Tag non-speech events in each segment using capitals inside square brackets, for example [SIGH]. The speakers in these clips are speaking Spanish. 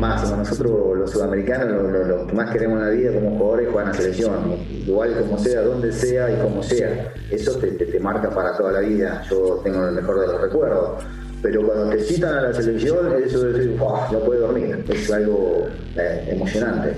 más, nosotros los sudamericanos lo, que más queremos en la vida como jugadores es en la selección, igual como sea, donde sea y como sea, eso te, marca para toda la vida, yo tengo el mejor de los recuerdos, pero cuando te citan a la selección, eso de decir, no puede dormir, es algo eh, emocionante.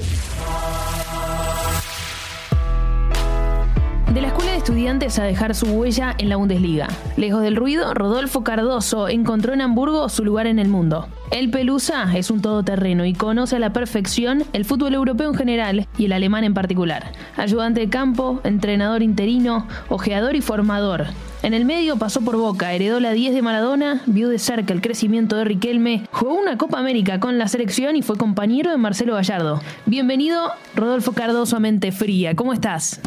Estudiantes a dejar su huella en la Bundesliga. Lejos del ruido, Rodolfo Cardoso encontró en Hamburgo su lugar en el mundo. El Pelusa es un todoterreno y conoce a la perfección el fútbol europeo en general y el alemán en particular. Ayudante de campo, entrenador interino, ojeador y formador. En el medio pasó por Boca, heredó la 10 de Maradona, vio de cerca el crecimiento de Riquelme, jugó una Copa América con la selección y fue compañero de Marcelo Gallardo. Bienvenido, Rodolfo Cardoso a Mente Fría. ¿Cómo estás?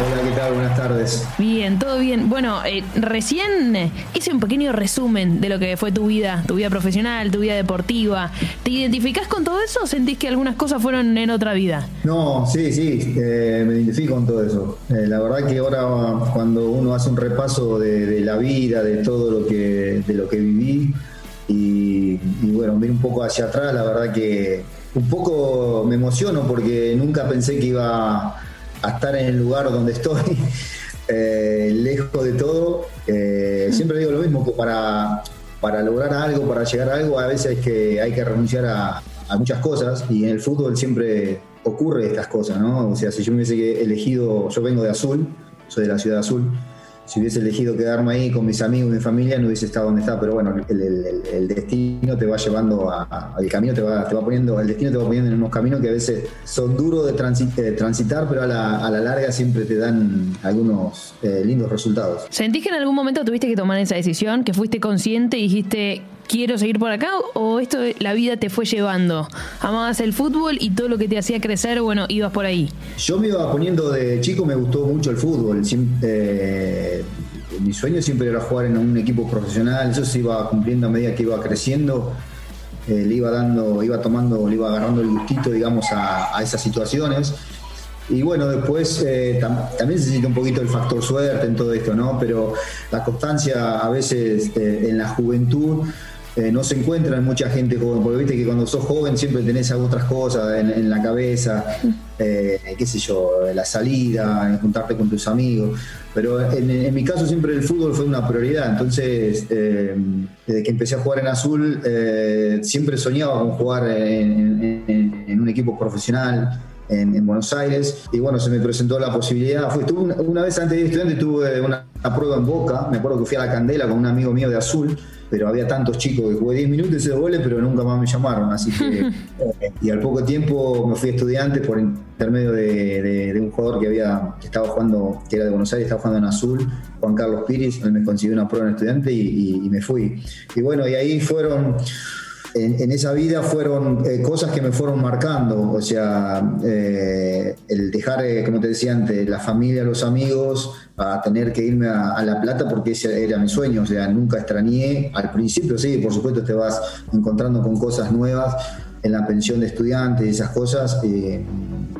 Hola, ¿qué tal? Buenas tardes. Bien, todo bien. Bueno, eh, recién hice un pequeño resumen de lo que fue tu vida, tu vida profesional, tu vida deportiva. ¿Te identificás con todo eso o sentís que algunas cosas fueron en otra vida? No, sí, sí, eh, me identifico con todo eso. Eh, la verdad que ahora cuando uno hace un repaso de, la vida, de todo lo que, de lo que viví y, y bueno, miro un poco hacia atrás, la verdad que un poco me emociono porque nunca pensé que iba a estar en el lugar donde estoy, [LAUGHS] eh, lejos de todo. Eh, siempre digo lo mismo, que para, para lograr algo, para llegar a algo, a veces que, hay que renunciar a, muchas cosas y en el fútbol siempre ocurre estas cosas, ¿no? O sea, si yo me hubiese elegido, yo vengo de Azul, soy de la ciudad de Azul, si hubiese elegido quedarme ahí con mis amigos, mi familia, no hubiese estado donde está, pero bueno, el, destino te va llevando a, el camino te va, te va poniendo, el destino te va poniendo en unos caminos que a veces son duros de, transitar, pero a la, larga siempre te dan algunos eh, lindos resultados. ¿Sentís que en algún momento tuviste que tomar esa decisión, que fuiste consciente y dijiste, quiero seguir por acá o esto la vida te fue llevando? Amabas el fútbol y todo lo que te hacía crecer, bueno, ibas por ahí. Yo me iba poniendo de chico, me gustó mucho el fútbol. Eh, mi sueño siempre era jugar en un equipo profesional, eso se iba cumpliendo a medida que iba creciendo. Eh, le iba dando, iba tomando, le iba agarrando el gustito, digamos, a, esas situaciones. Y bueno, después eh, también se necesita un poquito el factor suerte en todo esto, ¿no? Pero la constancia a veces en la juventud eh, no se encuentran mucha gente joven, porque viste que cuando sos joven siempre tenés otras cosas en, la cabeza, eh, qué sé yo, la salida, juntarte con tus amigos. Pero en, mi caso siempre el fútbol fue una prioridad, entonces eh, desde que empecé a jugar en azul siempre soñaba con jugar en, un equipo profesional. En, Buenos Aires y bueno, se me presentó la posibilidad. Fue, una, una, vez antes de estudiante tuve una, una, prueba en Boca, me acuerdo que fui a la Candela con un amigo mío de Azul pero había tantos chicos que jugué 10 minutos ese goles, pero nunca más me llamaron. Así que, [LAUGHS] eh, y al poco tiempo me fui estudiante por intermedio de, de, un jugador que había que estaba jugando, que era de Buenos Aires, estaba jugando en azul, Juan Carlos Piris, él me consiguió una prueba en estudiante y, y me fui. Y bueno, y ahí fueron en, esa vida fueron eh, cosas que me fueron marcando, o sea, eh, el dejar, eh, como te decía antes, la familia, los amigos, a tener que irme a, La Plata porque ese era mi sueño, o sea, nunca extrañé, al principio sí, por supuesto te vas encontrando con cosas nuevas en la pensión de estudiantes y esas cosas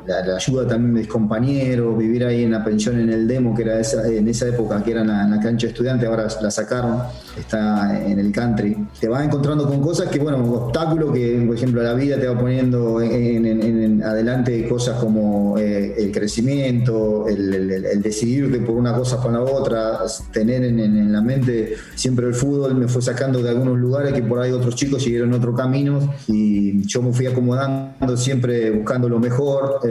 la, ayuda también de mis compañeros, vivir ahí en la pensión en el demo, que era esa, en esa época, que era en la, cancha de estudiante, ahora la sacaron, está en el country. Te vas encontrando con cosas que, bueno, obstáculos que, por ejemplo, la vida te va poniendo en, adelante cosas como eh, el crecimiento, el, el, decidirte por una cosa con la otra, tener en, la mente siempre el fútbol, me fue sacando de algunos lugares que por ahí otros chicos siguieron otro camino y yo me fui acomodando siempre buscando lo mejor. Eh,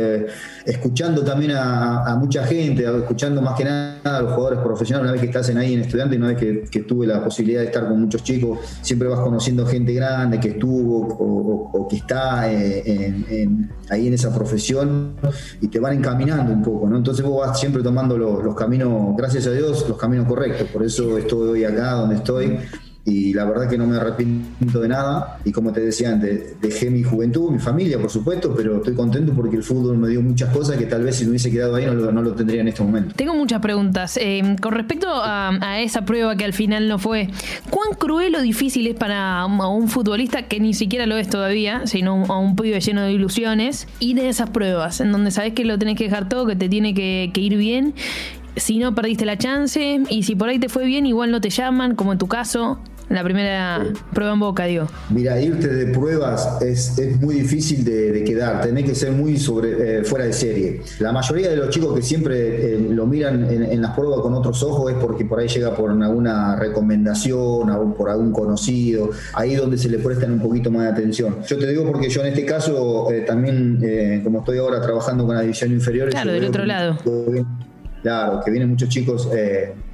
escuchando también a, mucha gente, escuchando más que nada a los jugadores profesionales, una vez que estás en ahí en estudiante, una vez que, tuve la posibilidad de estar con muchos chicos, siempre vas conociendo gente grande que estuvo o, que está eh, ahí en esa profesión y te van encaminando un poco, ¿no? Entonces vos vas siempre tomando los caminos, gracias a Dios, los caminos correctos, por eso estoy hoy acá donde estoy y la verdad que no me arrepiento de nada. Y como te decía antes, dejé mi juventud, mi familia, por supuesto, pero estoy contento porque el fútbol me dio muchas cosas que tal vez si no hubiese quedado ahí no lo, tendría en este momento. Tengo muchas preguntas. Eh, con respecto a, esa prueba que al final no fue, ¿cuán cruel o difícil es para un, futbolista que ni siquiera lo es todavía, sino a un pibe lleno de ilusiones, ir en esas pruebas, en donde sabes que lo tenés que dejar todo, que te tiene que ir bien? Si no perdiste la chance y si por ahí te fue bien, igual no te llaman, como en tu caso, la primera prueba en boca, digo. Mira, irte de pruebas es, muy difícil de, quedar, tenés que ser muy sobre, eh, fuera de serie. La mayoría de los chicos que siempre eh, lo miran en, las pruebas con otros ojos es porque por ahí llega por alguna recomendación, o por algún conocido, ahí donde se le prestan un poquito más de atención. Yo te digo porque yo en este caso eh, también, como estoy ahora trabajando con la división inferior, claro, del otro lado. Claro, que vienen muchos chicos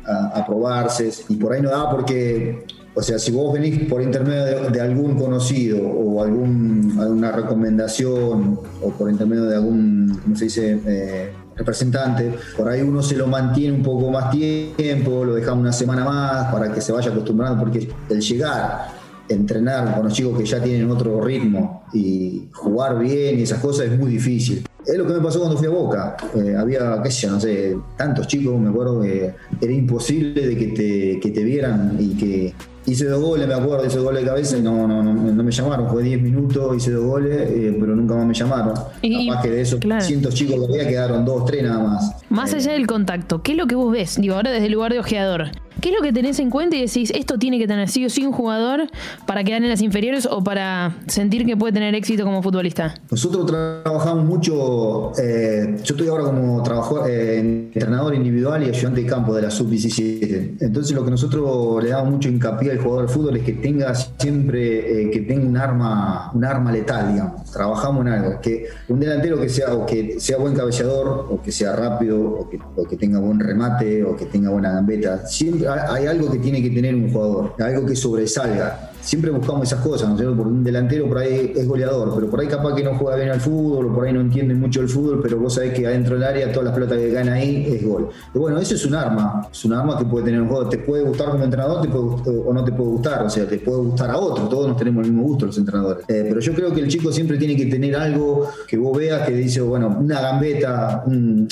a, a probarse y por ahí no da porque o sea, si vos venís por intermedio de, algún conocido o algún, alguna recomendación o por intermedio de algún, ¿cómo se dice? Eh, representante, por ahí uno se lo mantiene un poco más tiempo, lo dejamos una semana más para que se vaya acostumbrando, porque el llegar, entrenar con los chicos que ya tienen otro ritmo y jugar bien y esas cosas es muy difícil. Es lo que me pasó cuando fui a Boca. Eh, había, qué sé yo, no sé, tantos chicos, me acuerdo que era imposible de que te, que te vieran y que Hice dos goles, me acuerdo, hice dos goles de cabeza y no, no, no, me llamaron. Fue 10 minutos, hice dos goles, eh, pero nunca más me llamaron. Y, Capaz que de esos cientos chicos que había quedaron dos, tres nada más. Más allá del contacto, ¿qué es lo que vos ves? Digo, ahora desde el lugar de ojeador. ¿Qué es lo que tenés en cuenta y decís, esto tiene que tener sí o sí un jugador para quedar en las inferiores o para sentir que puede tener éxito como futbolista? Nosotros trabajamos mucho, eh, yo estoy ahora como trabajo, eh, entrenador individual y ayudante de campo de la sub-17. Entonces lo que nosotros le damos mucho hincapié al jugador de fútbol es que tenga siempre, eh, que tenga un arma, un arma letal, digamos. Trabajamos en algo, que un delantero que sea, o que sea buen cabeceador, o que sea rápido, o que, o que tenga buen remate, o que tenga buena gambeta. Siempre hay algo que tiene que tener un jugador, algo que sobresalga siempre buscamos esas cosas, ¿no es cierto? Porque un delantero por ahí es goleador, pero por ahí capaz que no juega bien al fútbol, o por ahí no entiende mucho el fútbol, pero vos sabés que adentro del área todas las pelotas que gana ahí es gol. Y bueno, eso es un arma, es un arma que puede tener un juego, te puede gustar como entrenador te puede, o no te puede gustar, o sea, te puede gustar a otro, todos nos tenemos el mismo gusto los entrenadores. Eh, pero yo creo que el chico siempre tiene que tener algo que vos veas que dice, bueno, una gambeta, un,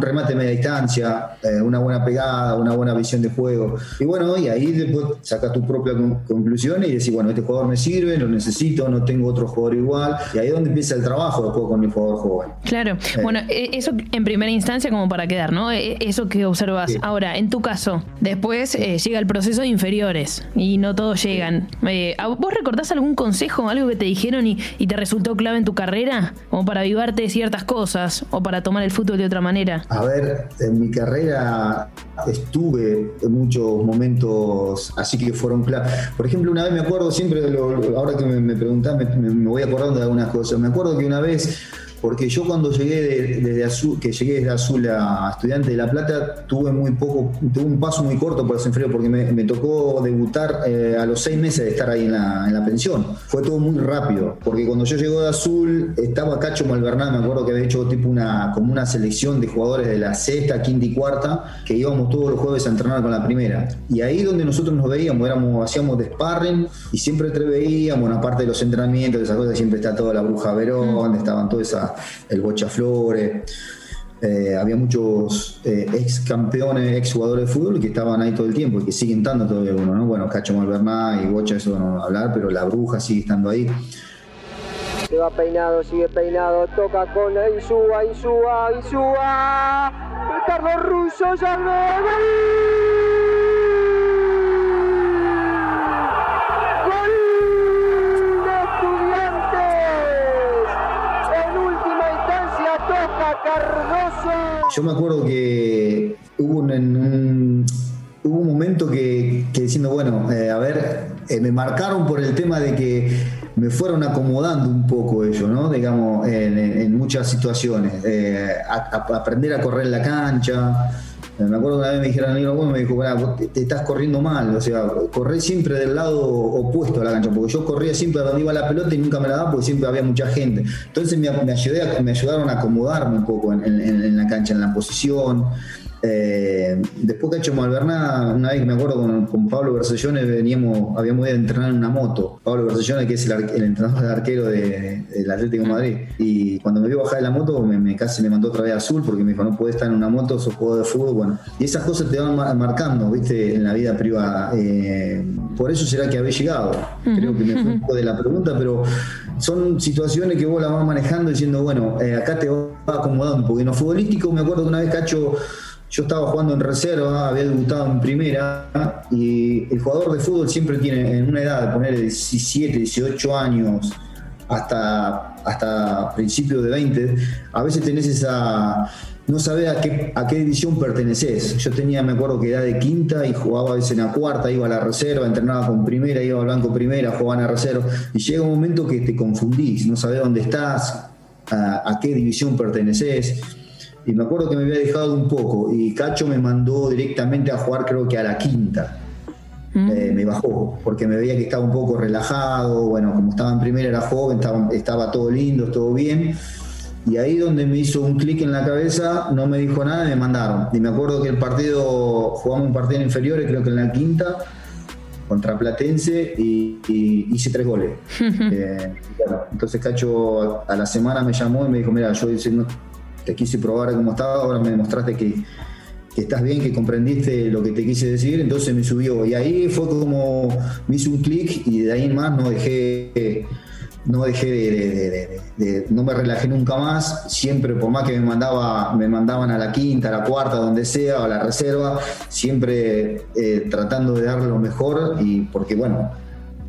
remate a media distancia, eh, una buena pegada, una buena visión de juego. Y bueno, y ahí después sacas tu propia conclusión y decir, bueno, este jugador me sirve, lo necesito, no tengo otro jugador igual. Y ahí es donde empieza el trabajo después con mi jugador joven. Claro, eh. bueno, e, eso en primera instancia como para quedar, ¿no? E, eso que observas. Ahora, en tu caso, después eh, llega el proceso de inferiores y no todos llegan. Eh, ¿Vos recordás algún consejo, algo que te dijeron y, y, te resultó clave en tu carrera? Como para avivarte ciertas cosas o para tomar el fútbol de otra manera. A ver, en mi carrera estuve en muchos momentos así que fueron claros. Por ejemplo, una vez me acuerdo siempre, ahora que me, me preguntás, me, voy acordando de algunas cosas. Me acuerdo que una vez porque yo cuando llegué desde Azul, que llegué desde Azul a Estudiante de La Plata, tuve muy poco, tuve un paso muy corto por ese frío porque me, tocó debutar eh, a los seis meses de estar ahí en la, en la, pensión. Fue todo muy rápido, porque cuando yo llego de Azul estaba Cacho Malvernán, me acuerdo que había hecho tipo una, como una selección de jugadores de la sexta, quinta y cuarta, que íbamos todos los jueves a entrenar con la primera. Y ahí donde nosotros nos veíamos, éramos, hacíamos de sparring y siempre te veíamos, una parte de los entrenamientos, de esas cosas, siempre está toda la bruja Verón, donde estaban todas esas el Bocha Flores. Eh, había muchos eh, ex campeones, ex jugadores de fútbol que estaban ahí todo el tiempo y que siguen estando todavía uno, ¿no? Bueno, Cacho Malverná y Bocha, eso no hablar, pero la bruja sigue estando ahí. Se va peinado, sigue peinado, toca con Insúa, Insúa, Insúa. Carlos Russo ya Yo me acuerdo que hubo un, hubo un momento que, diciendo, bueno, eh, a ver, eh, me marcaron por el tema de que me fueron acomodando un poco ellos, ¿no? Digamos, en, muchas situaciones. Eh, aprender a correr la cancha, me acuerdo una vez me dijeron, amigo, me dijo, te, estás corriendo mal, o sea, corré siempre del lado opuesto a la cancha, porque yo corría siempre donde iba la pelota y nunca me la daba porque siempre había mucha gente. Entonces me, ayudé me ayudaron a acomodarme un poco en la cancha, en la posición. Eh, después que hecho Malverná, una vez que me acuerdo con, Pablo Bersellone, veníamos, habíamos ido a entrenar en una moto. Pablo Bersellone, que es el, entrenador de arquero del Atlético de Madrid. Y cuando me vio bajar de la moto, me, casi me mandó otra vez azul porque me dijo, no puedes estar en una moto, sos juego de fútbol. Bueno, y esas cosas te van marcando, viste, en la vida privada. Eh, por eso será que habéis llegado. Creo que me fue un poco de la pregunta, pero son situaciones que vos las vas manejando diciendo, bueno, eh, acá te vas acomodando, porque en lo futbolístico me acuerdo que una vez Cacho yo estaba jugando en reserva, había debutado en primera y el jugador de fútbol siempre tiene en una edad de poner 17, 18 años hasta, hasta principios de 20, a veces tenés esa no sabés a qué, a qué división perteneces. Yo tenía, me acuerdo que era de quinta y jugaba a veces en la cuarta, iba a la reserva, entrenaba con primera, iba al banco primera, jugaba en la reserva. Y llega un momento que te confundís, no sabés dónde estás, a, qué división perteneces. Y me acuerdo que me había dejado un poco y Cacho me mandó directamente a jugar creo que a la quinta. Mm. Eh, me bajó porque me veía que estaba un poco relajado, bueno, como estaba en primera era joven, estaba, estaba todo lindo, todo bien y ahí donde me hizo un clic en la cabeza, no me dijo nada y me mandaron. Y me acuerdo que el partido, jugamos un partido en inferiores, creo que en la quinta, contra Platense, y, hice tres goles. [LAUGHS] Eh, entonces Cacho a, la semana me llamó y me dijo, mira, yo te quise probar cómo estaba, ahora me demostraste que, estás bien, que comprendiste lo que te quise decir, entonces me subió. Y ahí fue como me hizo un clic y de ahí en más no dejé no dejé de, no me relajé nunca más, siempre por más que me mandaba, me mandaban a la quinta, a la cuarta, donde sea, a la reserva, siempre eh, tratando de dar lo mejor y porque bueno,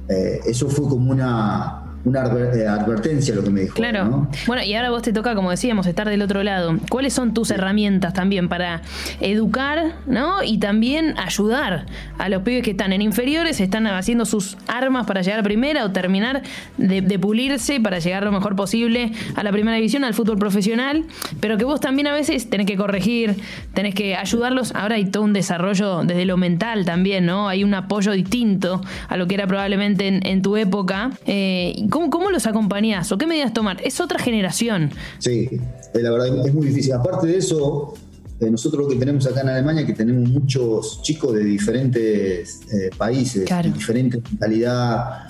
eh, eso fue como una, una eh, advertencia lo que me dijo. Claro. Bueno, y ahora vos te toca, como decíamos, estar del otro lado. ¿Cuáles son tus herramientas también para educar, ¿no? Y también ayudar a los pibes que están en inferiores, están haciendo sus armas para llegar a primera o terminar de, pulirse para llegar lo mejor posible a la primera división, al fútbol profesional, pero que vos también a veces tenés que corregir, tenés que ayudarlos. Ahora hay todo un desarrollo desde lo mental también, ¿no? Hay un apoyo distinto a lo que era probablemente en, tu época. Eh, ¿Cómo, los acompañás o qué medidas tomar? Es otra generación. Sí, eh, la verdad es muy difícil. Aparte de eso, eh, nosotros lo que tenemos acá en Alemania es que tenemos muchos chicos de diferentes eh, países, diferente mentalidad,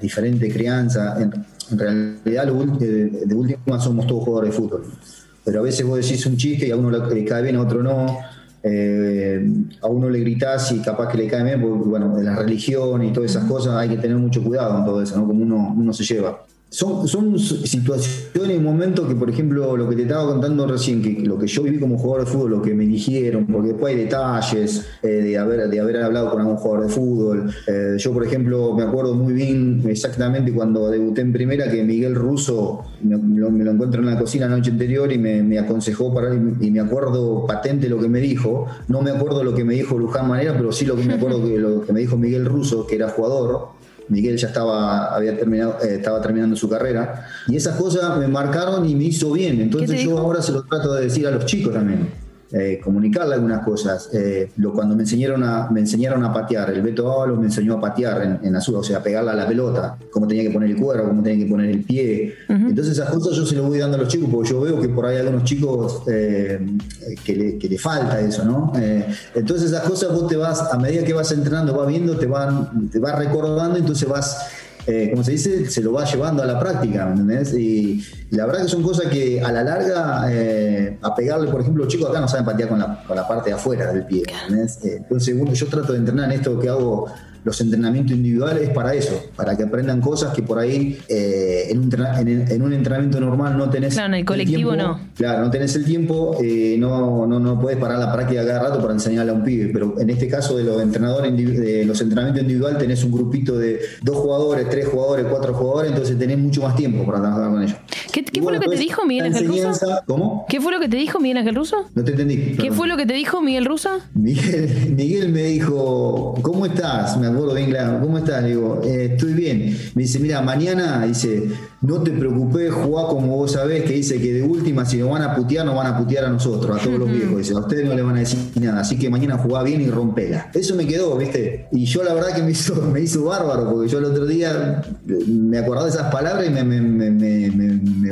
diferente crianza. En, realidad, de, última somos todos jugadores de fútbol. Pero a veces vos decís un chiste y a uno le cae bien, a otro no eh, a uno le gritás y capaz que le cae bien, porque bueno, de la religión y todas esas cosas hay que tener mucho cuidado en todo eso, ¿no? Como uno, uno se lleva. Son, son situaciones momentos que, por ejemplo, lo que te estaba contando recién, que lo que yo viví como jugador de fútbol, lo que me dijeron, porque después hay detalles eh, de, haber, de haber hablado con algún jugador de fútbol. Eh, yo, por ejemplo, me acuerdo muy bien exactamente cuando debuté en primera que Miguel Russo me, lo, encuentro en la cocina la noche anterior y me, aconsejó para y me acuerdo patente lo que me dijo. No me acuerdo lo que me dijo Luján Manera, pero sí lo que me acuerdo que lo que me dijo Miguel Russo, que era jugador Miguel ya estaba, había terminado, eh, estaba terminando su carrera. Y esas cosas me marcaron y me hizo bien. Entonces yo ahora se lo trato de decir a los chicos también eh, comunicarle algunas cosas. Eh, lo, cuando me enseñaron, a, me enseñaron a patear, el Beto Ábalos me enseñó a patear en, en azul, o sea, a pegarla a la pelota, cómo tenía que poner el cuerpo, cómo tenía que poner el pie. Entonces esas cosas yo se lo voy dando a los chicos, porque yo veo que por ahí algunos chicos eh, que, le, que, le, falta eso, ¿no? Eh, entonces esas cosas vos te vas, a medida que vas entrenando, vas viendo, te van, te vas recordando, entonces vas eh, como se dice, se lo va llevando a la práctica. Y, la verdad que son cosas que a la larga, eh, a pegarle, por ejemplo, los chicos acá no saben patear con la, con la parte de afuera del pie, ¿entendés? Eh, entonces, yo trato de entrenar en esto que hago los entrenamientos individuales para eso, para que aprendan cosas que por ahí eh, en, un, en, un, entrenamiento normal no tenés. Claro, en el colectivo no. Claro, no tenés el tiempo, eh, no, no, no puedes parar la práctica cada rato para enseñarle a un pibe, pero en este caso de los entrenadores, de los entrenamientos individuales, tenés un grupito de dos jugadores, tres jugadores, cuatro jugadores, entonces tenés mucho más tiempo para trabajar con ellos. ¿Qué, fue lo que te dijo Miguel Ángel Russo? ¿Cómo? ¿Qué fue lo que te dijo Miguel Ángel Russo? No te entendí. ¿Qué fue lo que te dijo Miguel Russo? Miguel, [LAUGHS] Miguel me dijo, ¿cómo estás? Me acuerdo bien claro, ¿cómo estás? Le digo, eh, estoy bien. Me dice, mira, mañana, dice, no te preocupes, jugá como vos sabés, que dice que de última, si nos van a putear, nos van a putear a nosotros, a todos los viejos. Dice, a ustedes no le van a decir nada, así que mañana jugá bien y rompela. Eso me quedó, ¿viste? Y yo la verdad que me hizo, me hizo bárbaro, porque yo el otro día me acordaba de esas palabras y me, me, me, me, me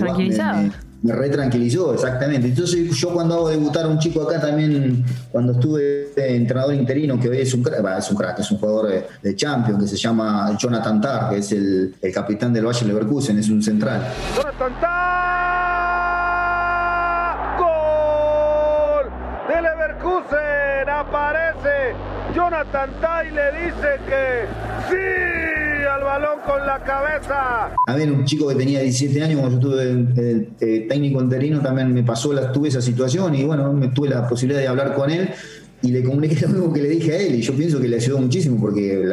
me retranquilizó, exactamente. Entonces yo cuando hago debutar a un chico acá también, cuando estuve entrenador interino, que hoy es un crack, es un crack, es un jugador de, Champions, que se llama Jonathan Tarr, que es el, el capitán del Valle Leverkusen, es un central. Jonathan Tarr, gol de Leverkusen, aparece Jonathan Tarr y le dice que sí con la cabeza. A ver, un chico que tenía 17 años, cuando yo estuve eh, técnico interino, también me pasó, la, tuve esa situación y bueno, me tuve la posibilidad de hablar con él y le comuniqué [LAUGHS] lo mismo que le dije a él y yo pienso que le ayudó muchísimo porque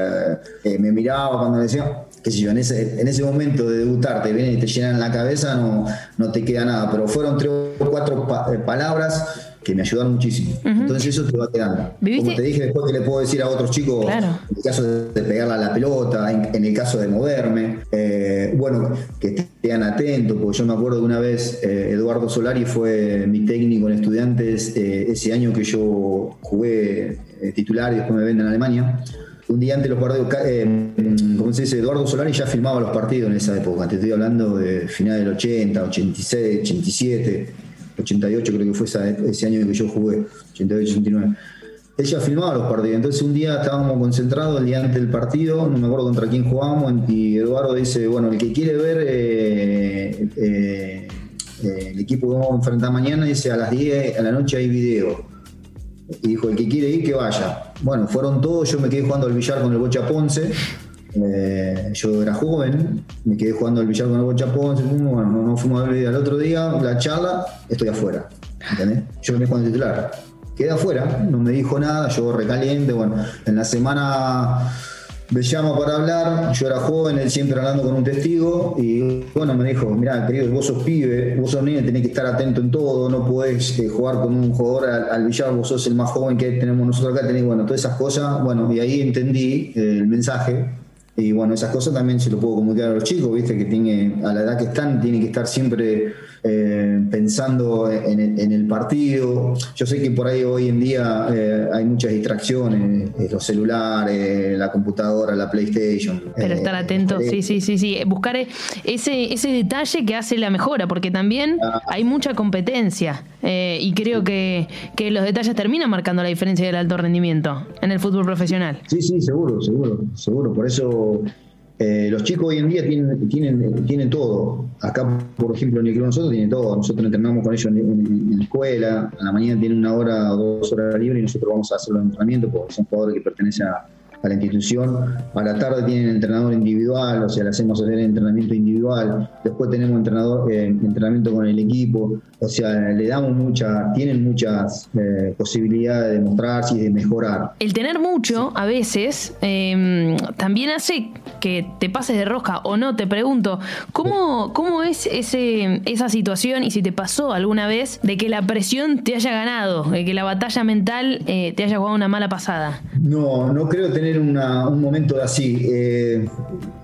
eh, me miraba cuando le decía, qué sé yo, en ese, en ese momento de debutar te vienen y te llenan la cabeza, no, no te queda nada, pero fueron tres o cuatro eh, palabras que me ayudaron muchísimo. Entonces eso te va quedando. Como te dije después que le puedo decir a otros chicos, en el caso de pegarle a la pelota, en, el caso de moverme, eh, bueno, que estén atentos, porque yo me acuerdo de una vez, eh, Eduardo Solari fue mi técnico en estudiantes eh, ese año que yo jugué titular y después me venden en Alemania. Un día antes los partidos, como se dice, Eduardo Solari ya filmaba los partidos en esa época, te estoy hablando de final del 80, 86, 87 88 creo que fue ese año que yo jugué, 88, 89. Ella filmaba los partidos, entonces un día estábamos concentrados el día antes del partido, no me acuerdo contra quién jugábamos, y Eduardo dice, bueno, el que quiere ver eh, eh, eh, el equipo que vamos a enfrentar mañana, dice, a las 10 a la noche hay video. Y dijo, el que quiere ir, que vaya. Bueno, fueron todos, yo me quedé jugando al billar con el Bocha Ponce, eh, yo era joven, me quedé jugando al billar con el Bochapón, bueno, no, no fuimos a ver al otro día, la charla, estoy afuera. ¿entendés? Yo me jugando titular. Quedé afuera, no me dijo nada, yo recaliente, bueno, en la semana me llama para hablar, yo era joven, él siempre hablando con un testigo, y bueno, me dijo, mira, querido, vos sos pibe, vos sos niño, tenés que estar atento en todo, no podés eh, jugar con un jugador al, billar, vos sos el más joven que tenemos nosotros acá, tenés, bueno, todas esas cosas, bueno, y ahí entendí eh, el mensaje, y bueno, esas cosas también se lo puedo comunicar a los chicos, viste, que tiene, a la edad que están, tienen que estar siempre eh, pensando en, el partido. Yo sé que por ahí hoy en día eh, hay muchas distracciones, eh, los celulares, la computadora, la PlayStation. Pero estar atento, sí, sí, sí, sí. Buscar ese, ese detalle que hace la mejora, porque también ah. hay mucha competencia y creo que, que los detalles terminan marcando la diferencia del alto rendimiento en el fútbol profesional. Sí, sí, seguro, seguro, seguro. Por eso eh, los chicos hoy en día tienen, tienen, tienen todo. Acá, por ejemplo, en el club nosotros tienen todo. Nosotros entrenamos con ellos en, la escuela. A la mañana tienen una hora o dos horas libre y nosotros vamos a hacer los entrenamientos porque son jugadores que pertenecen a, la institución. A la tarde tienen entrenador individual, o sea, le hacemos hacer entrenamiento individual. Después tenemos entrenador, eh, entrenamiento con el equipo. O sea, le damos mucha, tienen muchas eh, posibilidades de mostrarse y de mejorar. El tener mucho a veces em, también hace que te pases de rosca o no. Te pregunto, ¿cómo, cómo es ese, esa situación y si te pasó alguna vez de que la presión te haya ganado, de que la batalla mental eh, te haya jugado una mala pasada? No, no creo tener un momento así.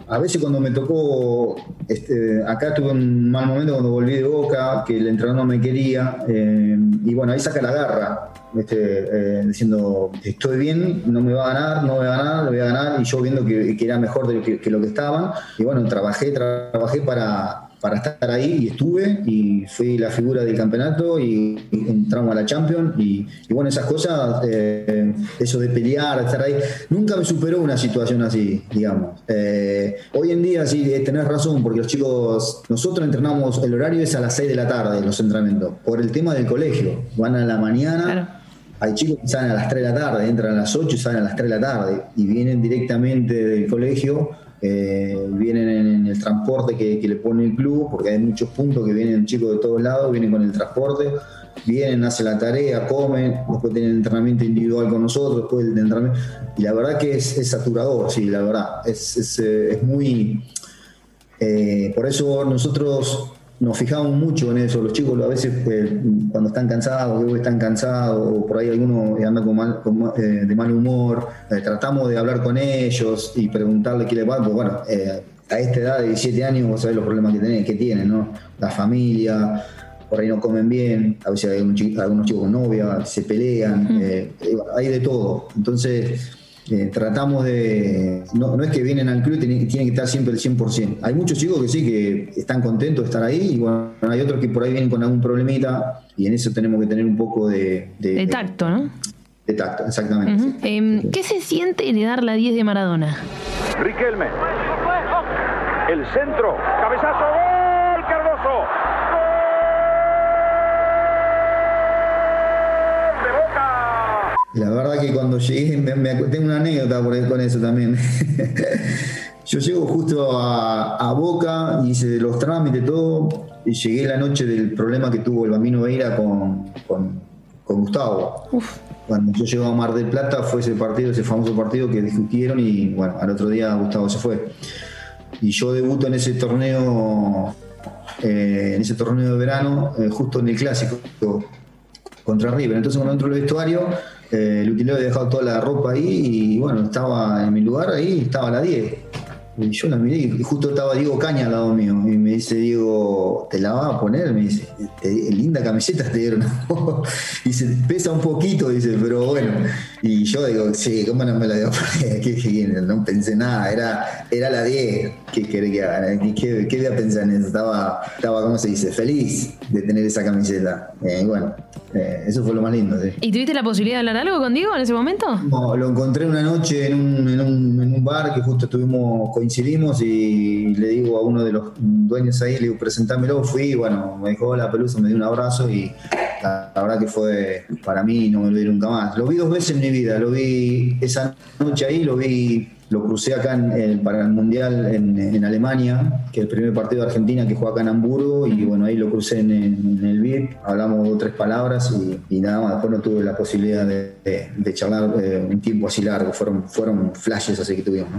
Eh, a veces cuando me tocó, este, acá tuve un mal momento cuando volví de Boca, que el entrenador no me quería, eh, y bueno, ahí saca la garra, este, diciendo, estoy bien, no me va a ganar, no me va a ganar, lo voy a ganar, y yo viendo que, era mejor que, que lo que estaban, y bueno, trabajé, trabajé para para estar ahí y estuve y fui la figura del campeonato y, entramos a la Champions y, bueno, esas cosas, eh, eso de pelear, estar ahí, nunca me superó una situación así, digamos. Eh, hoy en día sí, eh, tenés razón, porque los chicos, nosotros entrenamos, el horario es a las 6 de la tarde, los entrenamientos, por el tema del colegio, van a la mañana. Hay chicos que salen a las 3 de la tarde, entran a las 8 y salen a las 3 de la tarde y vienen directamente del colegio eh, vienen en el transporte que, le pone el club, porque hay muchos puntos que vienen chicos de todos lados, vienen con el transporte, vienen, hacen la tarea, comen, después tienen entrenamiento individual con nosotros, después del entrenamiento. Y la verdad que es, saturador, sí, la verdad. Es, es, eh, muy. Eh, por eso nosotros nos fijamos mucho en eso. Los chicos a veces eh, cuando están cansados, luego están cansados, o por ahí alguno anda con mal, eh, de mal humor, eh, tratamos de hablar con ellos y preguntarle qué les va. Pues bueno, a esta edad de 17 años vos sabés los problemas que tienen, que tienen, ¿no? La familia, por ahí no comen bien, a veces hay algunos chicos, con novia, se pelean, hay de todo. Entonces eh, tratamos de. No, es que vienen al club y tienen, que estar siempre el 100%. Hay muchos chicos que sí, que están contentos de estar ahí, y bueno, hay otros que por ahí vienen con algún problemita, y en eso tenemos que tener un poco de. De, tacto, ¿no? De tacto, exactamente. Em, ¿Qué se siente heredar la 10 de Maradona? Riquelme. El centro. Cabezazo. La verdad que cuando llegué, me, tengo una anécdota por, con eso también. [LAUGHS] Yo llego justo a, Boca, hice los trámites, todo, y llegué la noche del problema que tuvo el Bambino Veira con, con, Gustavo. Cuando yo llego a Mar del Plata fue ese partido, ese famoso partido que discutieron y bueno, al otro día Gustavo se fue. Y yo debuto en ese torneo, eh, en ese torneo de verano, eh, justo en el clásico contra River. Entonces cuando entro al vestuario, el utilero había dejado toda la ropa ahí y bueno, estaba en mi lugar ahí, estaba la 10. Y yo la miré y justo estaba Diego Caña al lado mío. Y me dice, Diego, ¿te la vas a poner? Me dice, linda camiseta te dieron. [LAUGHS] dice, pesa un poquito, dice, pero bueno. Y yo digo, sí, ¿cómo no me la dio? [LAUGHS] no pensé nada, era, era la 10. ¿Qué querés que haga? ¿Qué, voy a pensar en eso? Estaba, estaba, ¿cómo se dice? Feliz de tener esa camiseta. Eh, bueno, eh, eso fue lo más lindo. ¿Y tuviste la posibilidad de hablar algo con Diego en ese momento? No, lo encontré una noche en un, en un, en un bar que justo estuvimos, coincidimos y le digo a uno de los dueños ahí, le digo, presentámelo, fui, bueno, me dijo la pelusa, me dio un abrazo y la, verdad que fue para mí no me vi nunca más. Lo vi dos veces en mi vida, lo vi esa noche ahí, lo vi lo crucé acá en, para el Mundial en, Alemania, que es el primer partido de Argentina que juega acá en Hamburgo, y bueno, ahí lo crucé en, el VIP, hablamos dos o tres palabras y, nada más, después no tuve la posibilidad de, charlar eh, un tiempo así largo, fueron, fueron flashes así que tuvimos.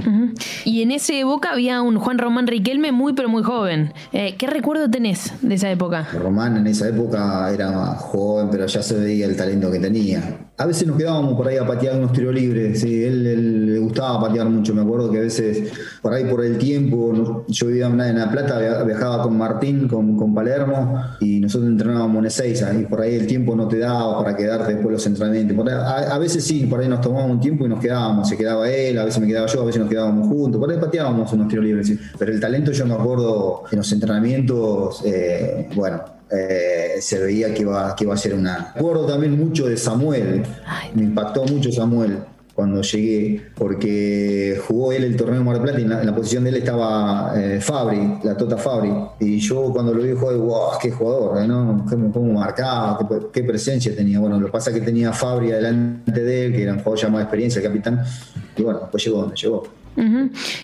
Y en ese Boca había un Juan Román Riquelme muy pero muy joven. Eh, ¿Qué recuerdo tenés de esa época? Román en esa época era joven, pero ya se veía el talento que tenía. A veces nos quedábamos por ahí a patear unos tiros libres, sí, él, él gustaba patear mucho. Me acuerdo que a veces, por ahí por el tiempo, yo vivía en La Plata, viajaba con Martín, con, Palermo, y nosotros entrenábamos en Ezeiza, y por ahí el tiempo no te daba para quedarte después de los entrenamientos. a, veces sí, por ahí nos tomábamos un tiempo y nos quedábamos, se quedaba él, a veces me quedaba yo, a veces nos quedábamos juntos, por ahí pateábamos unos tiros libres, pero el talento yo me acuerdo en los entrenamientos, eh, bueno, eh, se veía que iba, que iba a ser una. Me acuerdo también mucho de Samuel, me impactó mucho Samuel cuando llegué, porque jugó él el torneo Mar del Plata y en la, posición de él estaba eh, Fabri, la Tota Fabri. Y yo cuando lo vi jugar, wow, qué jugador, ¿no? Cómo, marcaba, qué, presencia tenía. Bueno, lo que pasa es que tenía Fabri adelante de él, que era un jugador ya más de experiencia, el capitán. Y bueno, pues llegó donde llegó.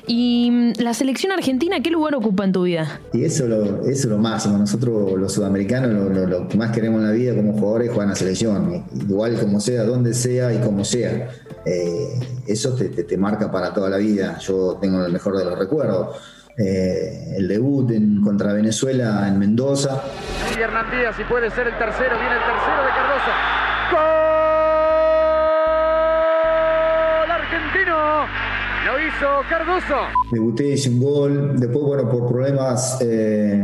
¿Y mm, la selección argentina qué lugar ocupa en tu vida? Y eso, lo, eso es lo máximo. Nosotros los sudamericanos lo, que más queremos en la vida como jugadores es jugar en la selección. Igual como sea, donde sea y como sea. Eh, eso te, marca para toda la vida. Yo tengo el mejor de los recuerdos. Eh, el debut en, contra Venezuela en Mendoza. Y Hernán Díaz, si puede ser el tercero, viene el tercero de Cardoso. ¡Gol! Hizo Cardoso. Debuté, un gol. Después, bueno, por problemas eh,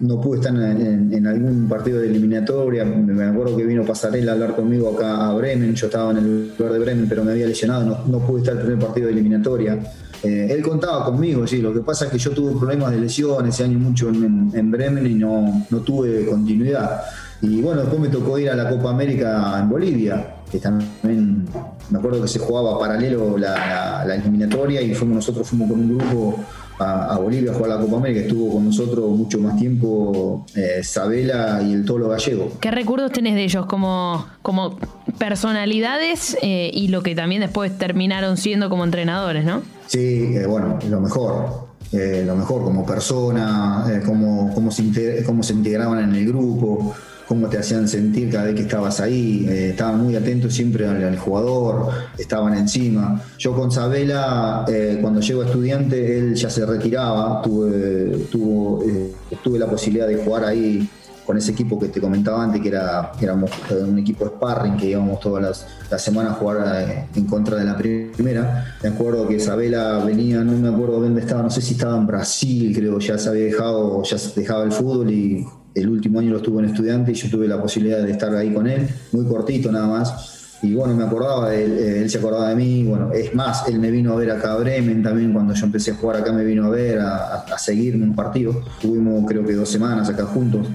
no pude estar en, algún partido de eliminatoria. Me acuerdo que vino Pasarela a hablar conmigo acá a Bremen. Yo estaba en el lugar de Bremen, pero me había lesionado. No, pude estar en el primer partido de eliminatoria. Eh, él contaba conmigo, sí. Lo que pasa es que yo tuve problemas de lesión ese año mucho en, Bremen y no, no tuve continuidad. Y bueno, después me tocó ir a la Copa América en Bolivia, que también me acuerdo que se jugaba paralelo la, eliminatoria y fuimos nosotros fuimos con un grupo a, Bolivia a jugar la Copa América. Estuvo con nosotros mucho más tiempo eh, Sabela y el Tolo Gallego. ¿Qué recuerdos tenés de ellos como, como personalidades eh, y lo que también después terminaron siendo como entrenadores, no? Sí, eh, bueno, lo mejor. lo mejor como persona, cómo, cómo, se cómo se integraban en el grupo, cómo te hacían sentir cada vez que estabas ahí, eh, estaban muy atentos siempre al, jugador, estaban encima. Yo con Sabela, eh, cuando llego a estudiante, él ya se retiraba, tuve, tuvo, eh, tuve la posibilidad de jugar ahí con ese equipo que te comentaba antes, que era éramos un equipo sparring, que íbamos todas las, las semanas a jugar en contra de la primera. Me acuerdo que Isabela venía, no me acuerdo dónde estaba, no sé si estaba en Brasil, creo, ya se había dejado, ya dejaba el fútbol y el último año lo estuvo en estudiante y yo tuve la posibilidad de estar ahí con él, muy cortito nada más. Y bueno, me acordaba él, eh, él se acordaba de mí. Bueno, es más, él me vino a ver acá a Bremen también. Cuando yo empecé a jugar acá, me vino a ver, a, seguirme un partido. Tuvimos creo que dos semanas acá juntos.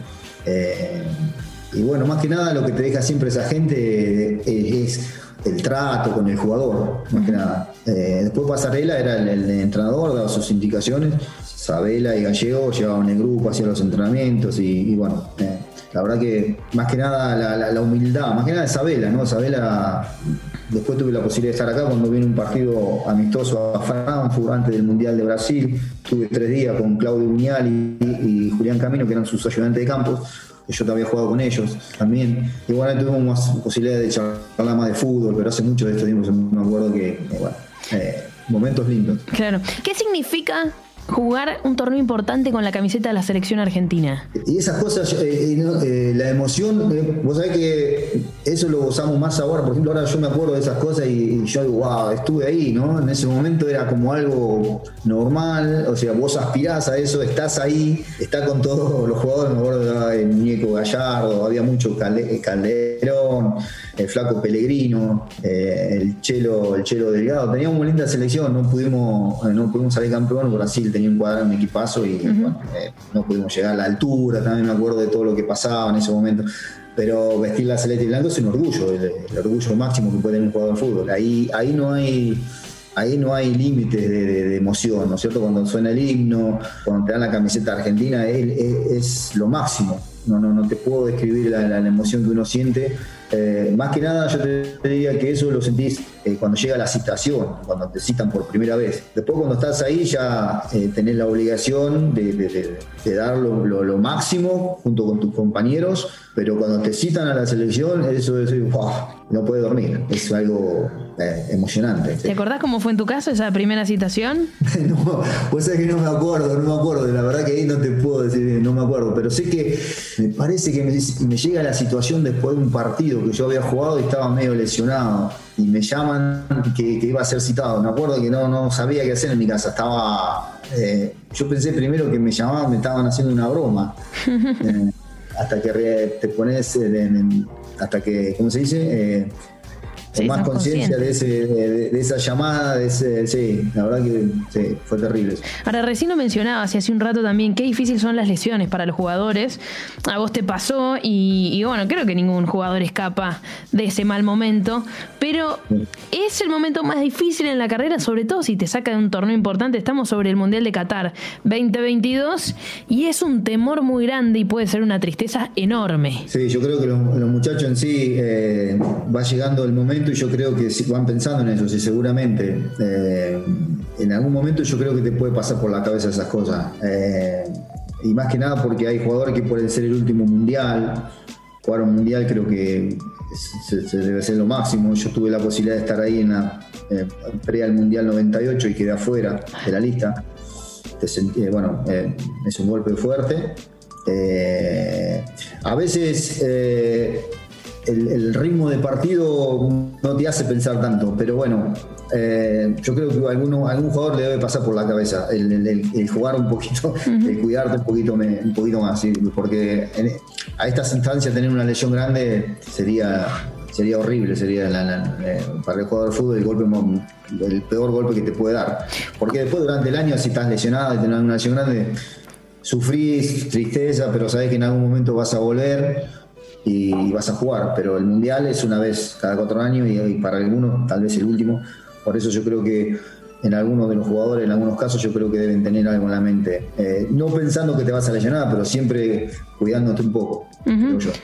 Eh, y bueno, más que nada lo que te deja siempre esa gente eh, es, el trato con el jugador, más que nada. después Pasarela era el, el entrenador, daba sus indicaciones Sabela y Gallego llevaban el grupo, hacían los entrenamientos y, bueno, eh, la verdad que más que nada la, humildad, más que nada Isabela, ¿no? Isabela, después tuve la posibilidad de estar acá cuando vino un partido amistoso a Frankfurt antes del Mundial de Brasil. Tuve tres días con Claudio Buñal y, Julián Camino, que eran sus ayudantes de campo yo también había jugado con ellos también. Y bueno, tuvimos más posibilidad de charlar más de fútbol, pero hace mucho de esto, me acuerdo que, bueno, eh, momentos lindos. Claro. ¿Qué significa jugar un torneo importante con la camiseta de la selección argentina. Y esas cosas, eh, eh, eh, la emoción, vos sabés que eso lo gozamos más ahora, por ejemplo, ahora yo me acuerdo de esas cosas y, yo digo, wow, estuve ahí, ¿no? En ese momento era como algo normal, o sea, vos aspirás a eso, estás ahí, está con todos los jugadores, me acuerdo el muñeco Gallardo, había mucho Calderón, el flaco Pellegrino, el Chelo, el Chelo Delgado, teníamos una linda selección, no pudimos, no pudimos salir campeón, Brasil tenía un cuadrado, un equipazo y eh, no pudimos llegar a la altura, también me acuerdo de todo lo que pasaba en ese momento. Pero vestir la celeste y blanco es un orgullo, el, orgullo máximo que puede tener un jugador de fútbol. Ahí, ahí no hay ahí no hay límites de, emoción, ¿no es cierto? Cuando suena el himno, cuando te dan la camiseta argentina, es, lo máximo. No, no, no te puedo describir la, emoción que uno siente. Eh, más que nada, yo te diría que eso lo sentís eh, cuando llega la citación, cuando te citan por primera vez. Después, cuando estás ahí, ya eh, tenés la obligación de, dar lo, máximo junto con tus compañeros, pero cuando te citan a la selección, eso es, no puede dormir. Es algo eh, emocionante. ¿Te acordás cómo fue en tu caso esa primera citación? [LAUGHS] no, pues es que no me acuerdo, no me acuerdo. La verdad que ahí no te puedo decir, no me acuerdo. Pero sé que me parece que me, llega la situación después de un partido que yo había jugado y estaba medio lesionado. Y me llaman que, iba a ser citado. Me acuerdo que no, no sabía qué hacer en mi casa. Estaba. Eh, yo pensé primero que me llamaban, me estaban haciendo una broma. [LAUGHS] Eh, hasta que te pones hasta que, ¿cómo se dice? Con más conciencia de, de, esa llamada, de ese, sí, la verdad que fue terrible. Ahora, recién lo mencionabas y hace un rato también, qué difícil son las lesiones para los jugadores. A vos te pasó y, bueno, creo que ningún jugador escapa de ese mal momento, pero es el momento más difícil en la carrera, sobre todo si te saca de un torneo importante. Estamos sobre el Mundial de Qatar 2022 y es un temor muy grande y puede ser una tristeza enorme. Sí, yo creo que los, muchachos en sí eh, va llegando el momento y yo creo que van pensando en eso, sí, seguramente. Eh, en algún momento yo creo que te puede pasar por la cabeza esas cosas. Eh, y más que nada porque hay jugadores que pueden ser el último mundial. Jugar un mundial creo que se, debe ser lo máximo. Yo tuve la posibilidad de estar ahí en la eh, pre al mundial 98 y quedé afuera de la lista. bueno, es un golpe fuerte. a veces el, ritmo de partido no te hace pensar tanto, pero bueno, eh, yo creo que alguno, algún jugador le debe pasar por la cabeza el, jugar un poquito, el cuidarte un poquito, un poquito más, porque a estas instancias tener una lesión grande sería sería horrible, sería eh, para el jugador de fútbol el golpe el peor golpe que te puede dar. Porque después durante el año si estás lesionado y tenés una lesión grande, sufrís tristeza, pero sabes que en algún momento vas a volver y vas a jugar, pero el mundial es una vez cada cuatro años y, para algunos tal vez el último. Por eso yo creo que en algunos de los jugadores, en algunos casos, yo creo que deben tener algo en la mente. Eh, no pensando que te vas a lesionar, pero siempre cuidándote un poco.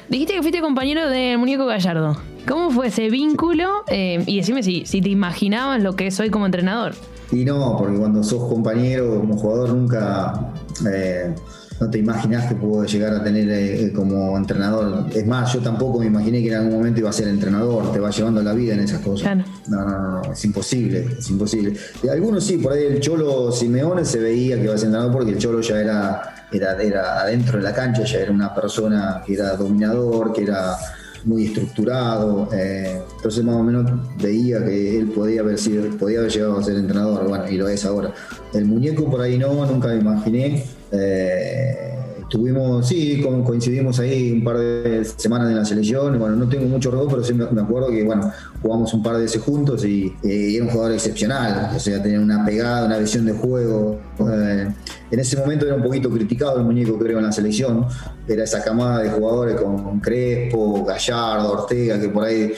Dijiste que fuiste compañero de Muñeco Gallardo. ¿Cómo fue ese vínculo? Eh, y decime si, si te imaginabas lo que es hoy como entrenador. Y no, porque cuando sos compañero como jugador nunca... Eh, no te imaginas que puedo llegar a tener eh, eh, como entrenador. Es más, yo tampoco me imaginé que en algún momento iba a ser entrenador, te va llevando la vida en esas cosas. No, no, no, es imposible, es imposible. De algunos sí, por ahí el Cholo Simeone se veía que iba a ser entrenador porque el Cholo ya era, era, era adentro de la cancha, ya era una persona que era dominador, que era muy estructurado. Eh, entonces más o menos veía que él podía haber sido, podía haber llegado a ser entrenador, bueno, y lo es ahora. El muñeco por ahí no, nunca me imaginé. Eh, tuvimos, sí, coincidimos ahí un par de semanas en la selección. Bueno, no tengo mucho recuerdo, pero sí me acuerdo que, bueno, jugamos un par de veces juntos y, era un jugador excepcional. O sea, tenía una pegada, una visión de juego. Eh, en ese momento era un poquito criticado el muñeco, creo, en la selección. Era esa camada de jugadores con Crespo, Gallardo, Ortega, que por ahí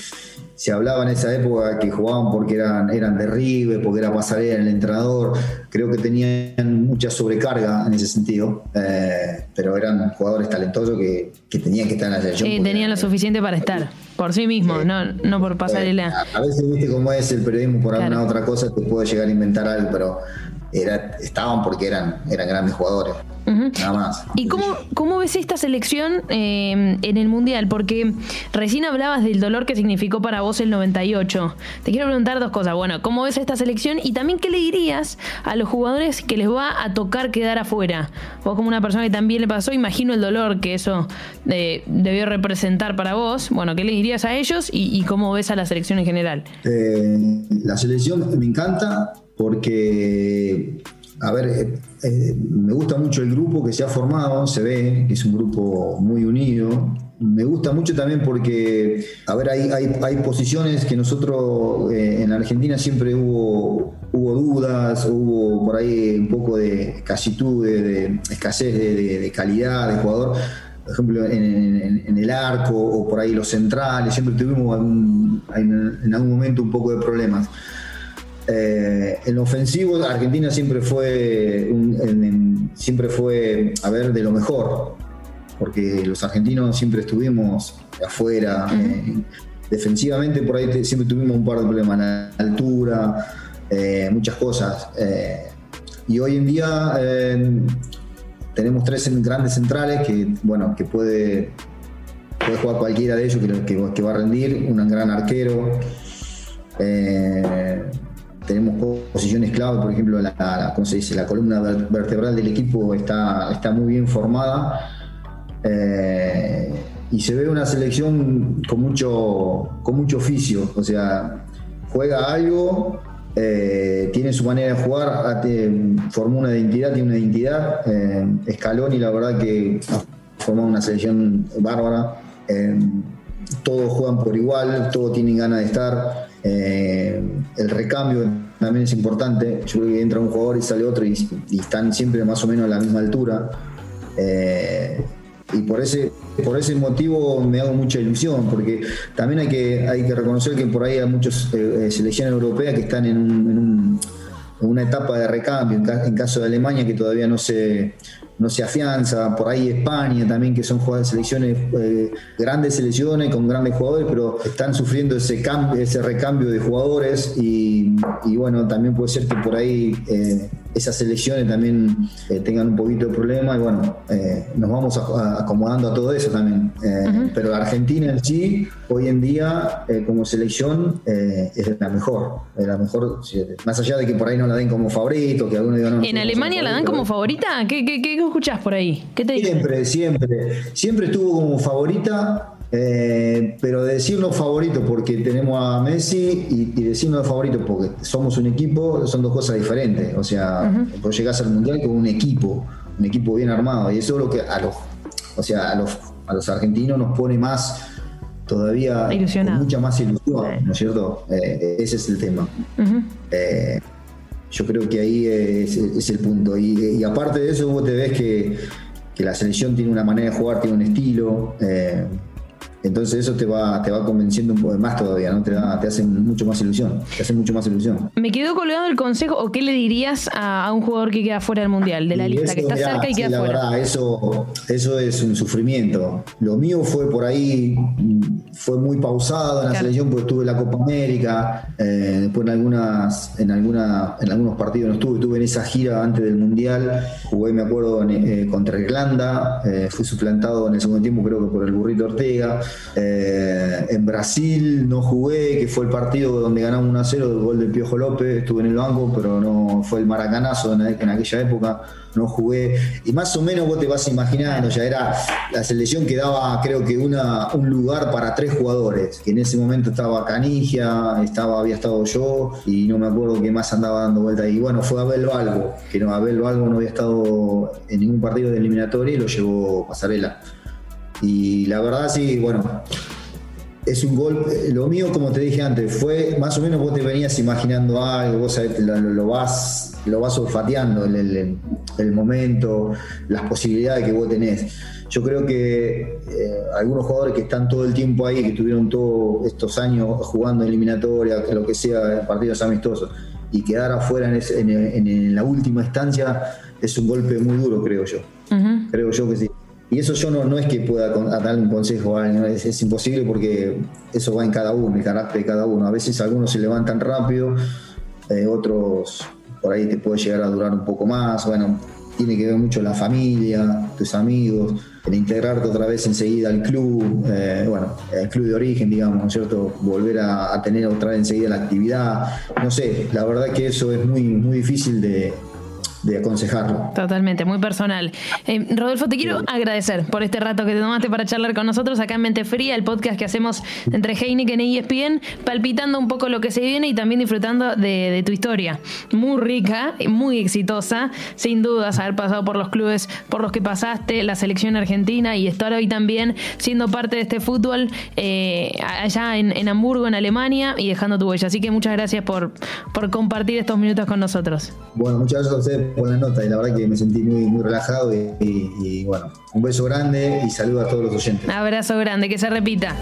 se hablaba en esa época que jugaban porque eran, eran de River, porque era pasarela el entrenador. Creo que tenían mucha sobrecarga en ese sentido, eh, pero eran jugadores talentosos que, tenían que estar en la selección. Sí, tenían lo suficiente para estar, por sí mismos, no, no por pasarela. Eh, a veces viste cómo es el periodismo por alguna otra cosa, te puede llegar a inventar algo, pero era, estaban porque eran, eran grandes jugadores. Nada más. ¿Y cómo, cómo ves esta selección eh, en el Mundial? Porque recién hablabas del dolor que significó para vos el 98. Te quiero preguntar dos cosas. Bueno, ¿cómo ves esta selección? Y también, ¿qué le dirías a los jugadores que les va a tocar quedar afuera? Vos como una persona que también le pasó, imagino el dolor que eso eh, debió representar para vos. Bueno, ¿qué le dirías a ellos y, cómo ves a la selección en general? Eh, la selección me encanta porque, a ver, eh, eh, me gusta mucho el grupo que se ha formado, se ve que es un grupo muy unido. Me gusta mucho también porque, a ver, hay, hay, posiciones que nosotros eh, en Argentina siempre hubo, hubo dudas, hubo por ahí un poco de escasitud, de, escasez de, calidad de jugador por ejemplo, en, el arco o por ahí los centrales, siempre tuvimos en, algún momento un poco de problemas. Eh, en ofensivo, Argentina siempre fue, siempre fue, a ver, de lo mejor, porque los argentinos siempre estuvimos afuera. Eh, defensivamente, por ahí siempre tuvimos un par de problemas, la altura, eh, muchas cosas. y hoy en día tenemos tres grandes centrales que, bueno, que puede, puede jugar cualquiera de ellos que, que, va a rendir, un gran arquero tenemos posiciones clave, por ejemplo, la, se dice? la columna vertebral del equipo está, está muy bien formada eh, y se ve una selección con mucho, con mucho oficio, o sea, juega algo, eh, tiene su manera de jugar, formó una identidad, tiene una identidad, eh, Escalón y la verdad que ha formado una selección bárbara, todos juegan por igual, todos tienen ganas de estar. Eh, el recambio también es importante. Yo creo que entra un jugador y sale otro y, están siempre más o menos a la misma altura. Eh, y por ese, por ese motivo me hago mucha ilusión, porque también hay que, hay que reconocer que por ahí hay muchas eh, selecciones europeas que están en, una etapa de recambio, en, caso de Alemania que todavía no se, no se afianza, por ahí España también, que son jugadores, selecciones, eh, grandes selecciones con grandes jugadores, pero están sufriendo ese cambio, ese recambio de jugadores y, bueno, también puede ser que por ahí eh, esas selecciones también eh, tengan un poquito de problema y bueno, nos vamos acomodando a todo eso también. Pero Argentina en sí, hoy en día, como selección, es la mejor, la mejor, más allá de que por ahí no la den como favorito, que algunos digan no. ¿En Alemania la dan como favorita? ¿Qué, qué, qué escuchás por ahí? ¿Qué te Siempre, siempre. Siempre estuvo como favorita, eh, pero decirnos favorito porque tenemos a Messi y, decirnos favorito porque somos un equipo son dos cosas diferentes. O sea, vos llegás al mundial con un equipo, un equipo bien armado, y eso es lo que a los, o sea, a los, a los argentinos nos pone más todavía mucha más ilusión, ¿no es cierto? Eh, ese es el tema. Yo creo que ahí es, el punto. Y, aparte de eso, vos te ves que, que, la selección tiene una manera de jugar, tiene un estilo. Entonces eso te va, te va convenciendo un poco más todavía, ¿no? Te, te hace mucho más ilusión, te hace mucho más ilusión. Me quedó colgado el consejo, o qué le dirías a, un jugador que queda fuera del Mundial, de la lista, que está cerca y queda la fuera. Verdad, eso, eso es un sufrimiento. Lo mío fue por ahí, fue muy pausado en la selección, porque estuve en la Copa América, eh, después en algunas, en alguna, en algunos partidos no estuve, estuve en esa gira antes del Mundial, jugué, me acuerdo, eh, contra Irlanda, eh, fui suplantado en el segundo tiempo creo que por el burrito Ortega. Eh, en Brasil no jugué, que fue el partido donde ganamos 1 a 0 del gol del Piojo López. Estuve en el banco, pero no fue el maracanazo en, aquella época. No jugué. Y más o menos vos te vas imaginando, ya era la selección que daba, creo que una, un lugar para tres jugadores. Que en ese momento estaba Canigia, estaba, había estado yo, y no me acuerdo qué más andaba dando vuelta. Y bueno, fue Abel Valgo, que no, Abel Valgo no había estado en ningún partido de eliminatoria y lo llevó Pasarela. Y la verdad, sí, bueno, es un gol. Lo mío, como te dije antes, fue más o menos vos te venías imaginando algo, vos lo, vas lo vas olfateando el, el, momento, las posibilidades que vos tenés. Yo creo que eh, algunos jugadores que están todo el tiempo ahí, que estuvieron todos estos años jugando eliminatoria, lo que sea, partidos amistosos, y quedar afuera en, en, la última instancia es un golpe muy duro, creo yo. Creo yo que sí. Y eso yo no, no es que pueda darle un consejo a alguien, es, imposible porque eso va en cada uno, el carácter de cada uno. A veces algunos se levantan rápido, eh, otros por ahí te puede llegar a durar un poco más. Bueno, tiene que ver mucho la familia, tus amigos, el integrarte otra vez enseguida al club, eh, bueno, el club de origen, digamos, ¿no es cierto? Volver a, a, tener otra vez enseguida la actividad. No sé, la verdad que eso es muy, muy difícil de, de aconsejarlo. Totalmente, muy personal. Eh, Rodolfo, te quiero agradecer por este rato que te tomaste para charlar con nosotros acá en Mente Fría, el podcast que hacemos entre Heineken y ESPN, palpitando un poco lo que se viene y también disfrutando de, tu historia. Muy rica, muy exitosa, sin dudas haber pasado por los clubes por los que pasaste, la selección argentina y estar hoy también siendo parte de este fútbol eh, allá en, en, Hamburgo, en Alemania y dejando tu huella. Así que muchas gracias por, por compartir estos minutos con nosotros. Bueno, muchas gracias a ustedes la nota y la verdad que me sentí muy, muy relajado y, y bueno, un beso grande y saludo a todos los oyentes. Abrazo grande, que se repita.